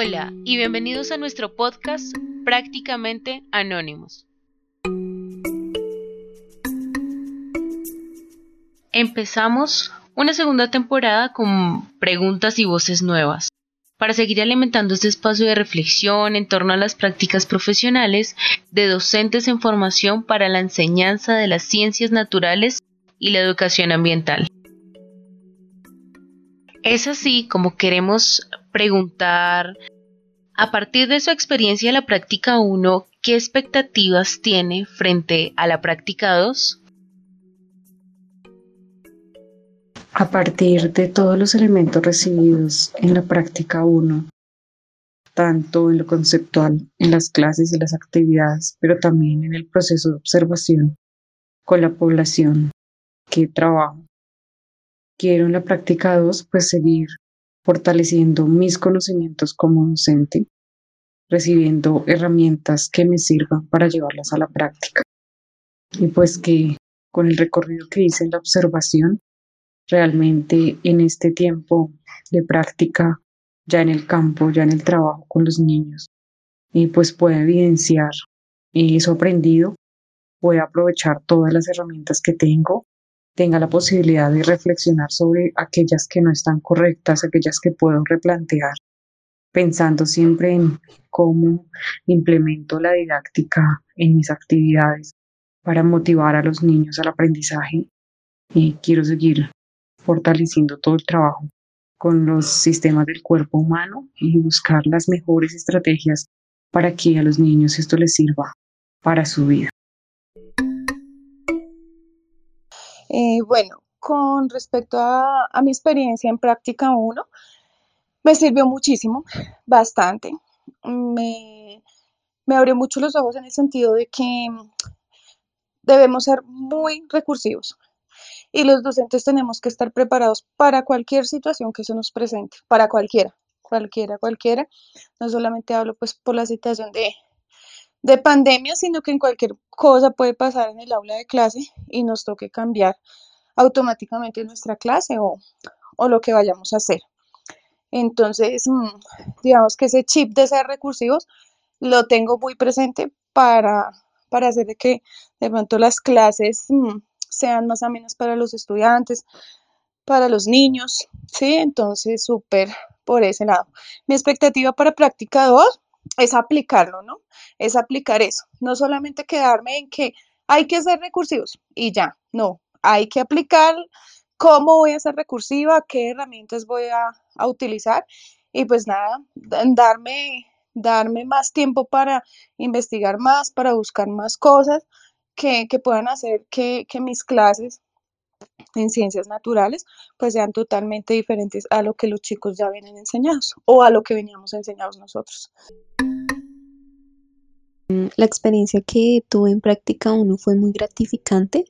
Hola y bienvenidos a nuestro podcast Prácticamente Anónimos. Empezamos una segunda temporada con preguntas y voces nuevas para seguir alimentando este espacio de reflexión en torno a las prácticas profesionales de docentes en formación para la enseñanza de las ciencias naturales y la educación ambiental. Es así como queremos preguntar, a partir de su experiencia en la práctica 1, ¿qué expectativas tiene frente a la práctica 2? A partir de todos los elementos recibidos en la práctica 1, tanto en lo conceptual, en las clases y las actividades, pero también en el proceso de observación con la población que trabajo. Quiero en la práctica 2 pues seguir fortaleciendo mis conocimientos como docente, recibiendo herramientas que me sirvan para llevarlas a la práctica. Y pues que con el recorrido que hice en la observación realmente en este tiempo de práctica, ya en el campo, ya en el trabajo con los niños, y pues puede evidenciar eso aprendido, puede aprovechar todas las herramientas que tengo, tenga la posibilidad de reflexionar sobre aquellas que no están correctas, aquellas que puedo replantear, pensando siempre en cómo implemento la didáctica en mis actividades para motivar a los niños al aprendizaje. Y quiero seguir fortaleciendo todo el trabajo con los sistemas del cuerpo humano y buscar las mejores estrategias para que a los niños esto les sirva para su vida. Eh, bueno, con respecto a, mi experiencia en práctica 1, me sirvió muchísimo, bastante. Me, me abrió mucho los ojos en el sentido de que debemos ser muy recursivos y los docentes tenemos que estar preparados para cualquier situación que se nos presente, para cualquiera, cualquiera, cualquiera. No solamente hablo pues por la situación de, de pandemia, sino que en cualquier cosa puede pasar en el aula de clase y nos toque cambiar automáticamente nuestra clase o, o lo que vayamos a hacer. Entonces, mm, digamos que ese chip de ser recursivos lo tengo muy presente para, para hacer que de pronto las clases mm, sean más amenas para los estudiantes, para los niños, ¿sí? Entonces, súper por ese lado. Mi expectativa para práctica 2 es aplicarlo, ¿no? Es aplicar eso, no solamente quedarme en que hay que ser recursivos y ya, no, hay que aplicar cómo voy a ser recursiva, qué herramientas voy a, a utilizar y pues nada, darme, darme más tiempo para investigar más, para buscar más cosas que, puedan hacer que, mis clases en ciencias naturales pues sean totalmente diferentes a lo que los chicos ya vienen enseñados o a lo que veníamos enseñados nosotros. La experiencia que tuve en práctica uno fue muy gratificante.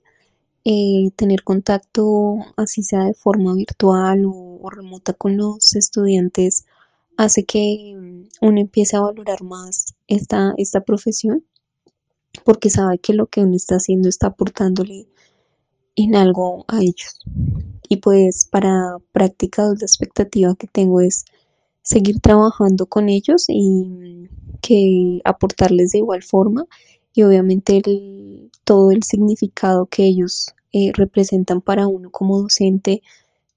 Eh, tener contacto, así sea de forma virtual o, o, remota con los estudiantes, hace que uno empiece a valorar más esta, esta profesión porque sabe que lo que uno está haciendo está aportándole en algo a ellos. Y pues para práctica la expectativa que tengo es seguir trabajando con ellos y que aportarles de igual forma y obviamente todo el significado que ellos eh, representan para uno como docente,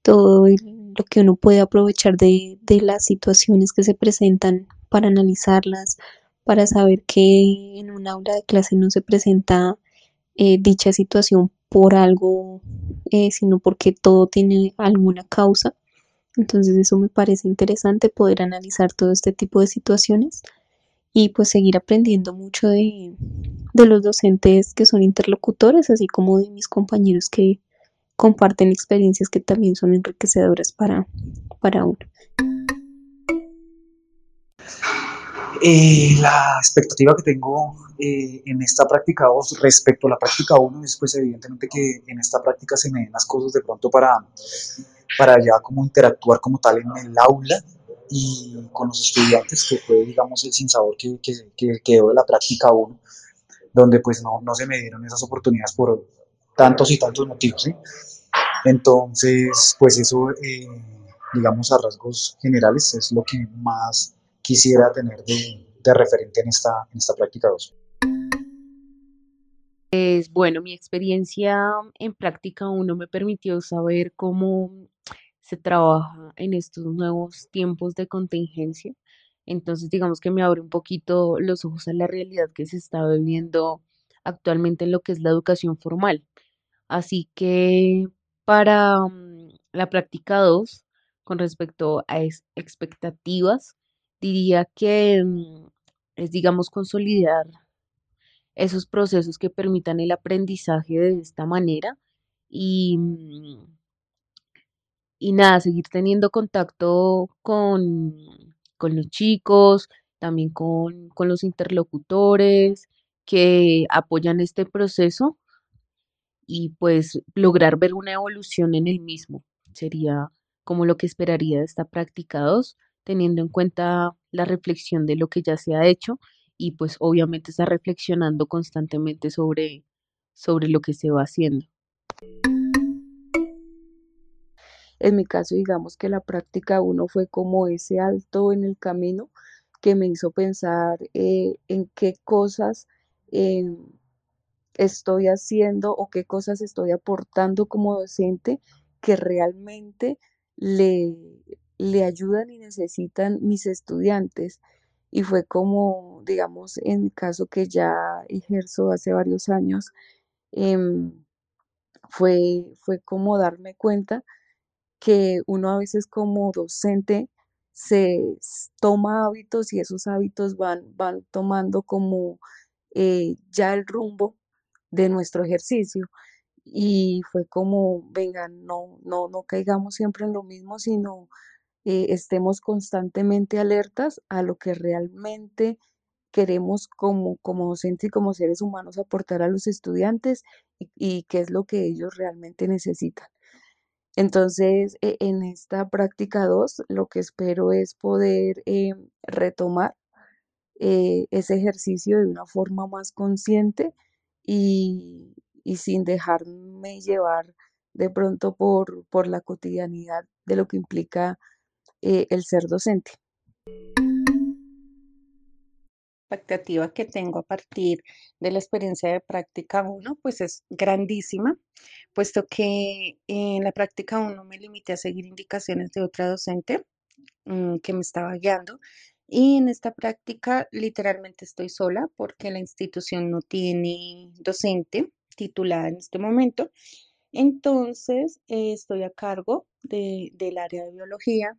todo lo que uno puede aprovechar de, de las situaciones que se presentan para analizarlas, para saber que en un aula de clase no se presenta eh, dicha situación por algo, eh, sino porque todo tiene alguna causa. Entonces eso me parece interesante poder analizar todo este tipo de situaciones y pues seguir aprendiendo mucho de, de los docentes que son interlocutores, así como de mis compañeros que comparten experiencias que también son enriquecedoras para, para uno. Eh, la expectativa que tengo eh, en esta práctica 2 respecto a la práctica 1 es pues evidentemente que en esta práctica se me den las cosas de pronto para, para ya como interactuar como tal en el aula y con los estudiantes, que fue digamos el sinsabor que, que, que quedó de la práctica 1, donde pues no, no se me dieron esas oportunidades por tantos y tantos motivos. ¿sí? Entonces pues eso eh, digamos a rasgos generales es lo que más quisiera tener de, referente en esta, en esta práctica 2. Pues bueno, mi experiencia en práctica 1 me permitió saber cómo se trabaja en estos nuevos tiempos de contingencia. Entonces, digamos que me abre un poquito los ojos a la realidad que se está viviendo actualmente en lo que es la educación formal. Así que para mm, la práctica 2, con respecto a expectativas, diría que mm, es, digamos, consolidar esos procesos que permitan el aprendizaje de esta manera y, mm, y nada, seguir teniendo contacto con, con los chicos, también con, con los interlocutores que apoyan este proceso y pues lograr ver una evolución en el mismo. Sería como lo que esperaría de esta práctica 2, teniendo en cuenta la reflexión de lo que ya se ha hecho y pues obviamente está reflexionando constantemente sobre, sobre lo que se va haciendo. En mi caso, digamos que la práctica uno fue como ese alto en el camino que me hizo pensar eh, en qué cosas eh, estoy haciendo o qué cosas estoy aportando como docente que realmente le, le ayudan y necesitan mis estudiantes y fue como, digamos, en caso que ya ejerzo hace varios años, em, fue, fue como darme cuenta que uno a veces como docente se toma hábitos y esos hábitos van, van tomando como eh, ya el rumbo de nuestro ejercicio. Y fue como, venga, no, no, no caigamos siempre en lo mismo, sino eh, estemos constantemente alertas a lo que realmente queremos como, como docentes y como seres humanos aportar a los estudiantes y, qué es lo que ellos realmente necesitan. Entonces, e, en esta práctica 2, lo que espero es poder eh, retomar eh, ese ejercicio de una forma más consciente y, y sin dejarme llevar de pronto por, por la cotidianidad de lo que implica eh, el ser docente. La expectativa que tengo a partir de la experiencia de práctica 1, pues es grandísima, puesto que en la práctica 1 me limité a seguir indicaciones de otra docente mm, que me estaba guiando. Y en esta práctica literalmente estoy sola porque la institución no tiene docente titulada en este momento. Entonces, eh, estoy a cargo del área de biología,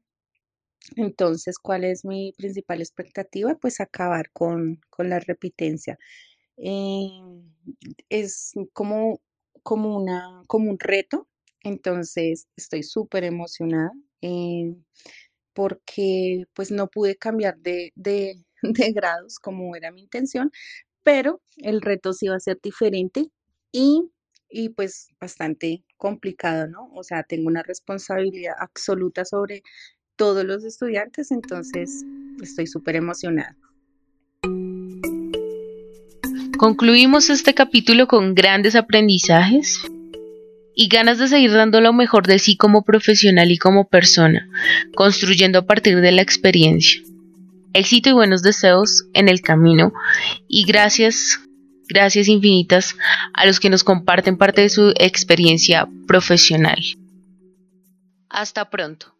entonces, ¿cuál es mi principal expectativa? Pues acabar con, la repitencia. Em, es como, como, una, como un reto, entonces estoy súper emocionada em, porque pues no pude cambiar de, de, de grados como era mi intención, pero el reto sí va a ser diferente y, y pues bastante complicado, ¿no? O sea, tengo una responsabilidad absoluta sobre todos los estudiantes, entonces estoy súper emocionada. Concluimos este capítulo con grandes aprendizajes y ganas de seguir dando lo mejor de sí como profesional y como persona, construyendo a partir de la experiencia. Éxito y buenos deseos en el camino y gracias, gracias infinitas a los que nos comparten parte de su experiencia profesional. Hasta pronto.